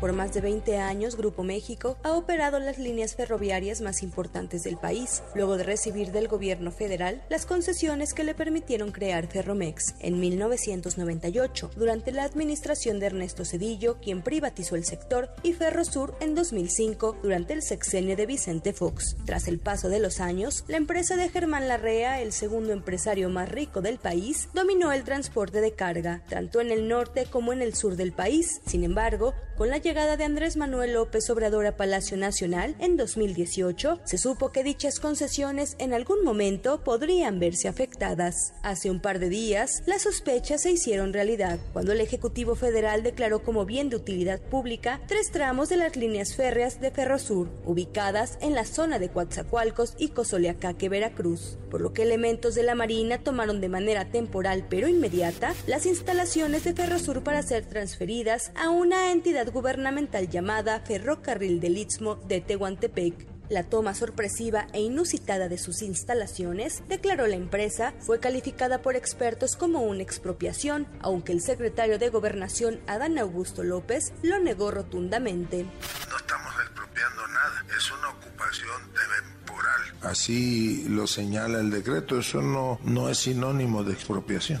Por más de 20 años, Grupo México ha operado las líneas ferroviarias más importantes del país, luego de recibir del gobierno federal las concesiones que le permitieron crear Ferromex en 1998, durante la administración de Ernesto Cedillo, quien privatizó el sector, y Ferrosur en 2005, durante el sexenio de Vicente Fox. Tras el paso de los años, la empresa de Germán Larrea, el segundo empresario más rico del país, dominó el transporte de carga, tanto en el norte como en el sur del país. Sin embargo, con la llegada de Andrés Manuel López Obrador a Palacio Nacional en 2018, se supo que dichas concesiones en algún momento podrían verse afectadas. Hace un par de días, las sospechas se hicieron realidad cuando el Ejecutivo Federal declaró como bien de utilidad pública tres tramos de las líneas férreas de Ferrosur, ubicadas en la zona de Coatzacoalcos y Cozoleacaque, Veracruz, por lo que elementos de la Marina tomaron de manera temporal pero inmediata las instalaciones de Ferrosur para ser transferidas a una entidad gubernamental llamada Ferrocarril del Istmo de Tehuantepec. La toma sorpresiva e inusitada de sus instalaciones, declaró la empresa, fue calificada por expertos como una expropiación, aunque el secretario de Gobernación, Adán Augusto López, lo negó rotundamente. No estamos expropiando nada, es una ocupación temporal. Así lo señala el decreto, eso no, no es sinónimo de expropiación.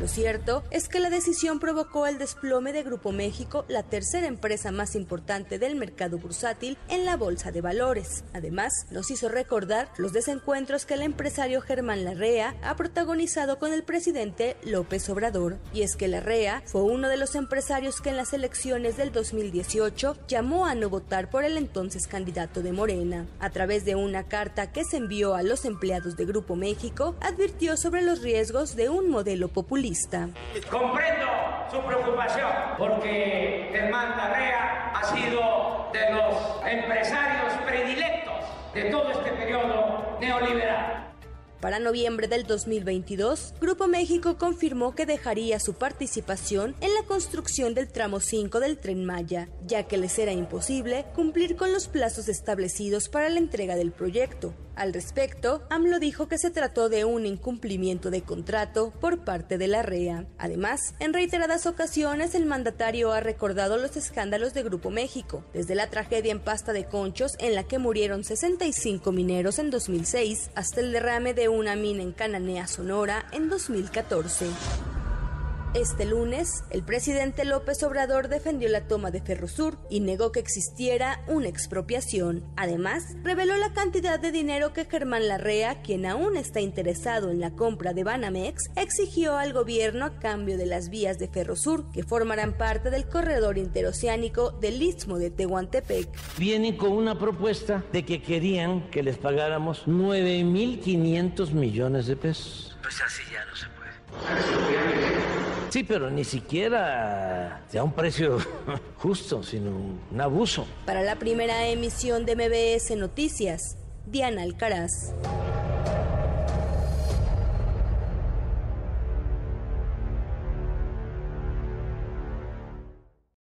Lo cierto es que la decisión provocó el desplome de Grupo México, la tercera empresa más importante del mercado bursátil en la bolsa de valores. Además, nos hizo recordar los desencuentros que el empresario Germán Larrea ha protagonizado con el presidente López Obrador. Y es que Larrea fue uno de los empresarios que en las elecciones del 2018 llamó a no votar por el entonces candidato de Morena. A través de una carta que se envió a los empleados de Grupo México, advirtió sobre los riesgos de un modelo populista Comprendo su preocupación porque Germán Larrea ha sido de los empresarios predilectos de todo este periodo neoliberal. Para noviembre del 2022, Grupo México confirmó que dejaría su participación en la construcción del tramo 5 del tren Maya, ya que les era imposible cumplir con los plazos establecidos para la entrega del proyecto. Al respecto, AMLO dijo que se trató de un incumplimiento de contrato por parte de la REA. Además, en reiteradas ocasiones el mandatario ha recordado los escándalos de Grupo México, desde la tragedia en Pasta de Conchos en la que murieron 65 mineros en 2006 hasta el derrame de una mina en Cananea, Sonora en 2014. Este lunes, el presidente López Obrador defendió la toma de Ferrosur y negó que existiera una expropiación. Además, reveló la cantidad de dinero que Germán Larrea, quien aún está interesado en la compra de Banamex, exigió al gobierno a cambio de las vías de Ferrosur que formarán parte del corredor interoceánico del Istmo de Tehuantepec. Vienen con una propuesta de que querían que les pagáramos 9.500 millones de pesos. Pues así ya no se puede. Sí, pero ni siquiera a un precio justo, sino un abuso. Para la primera emisión de MBS Noticias, Diana Alcaraz.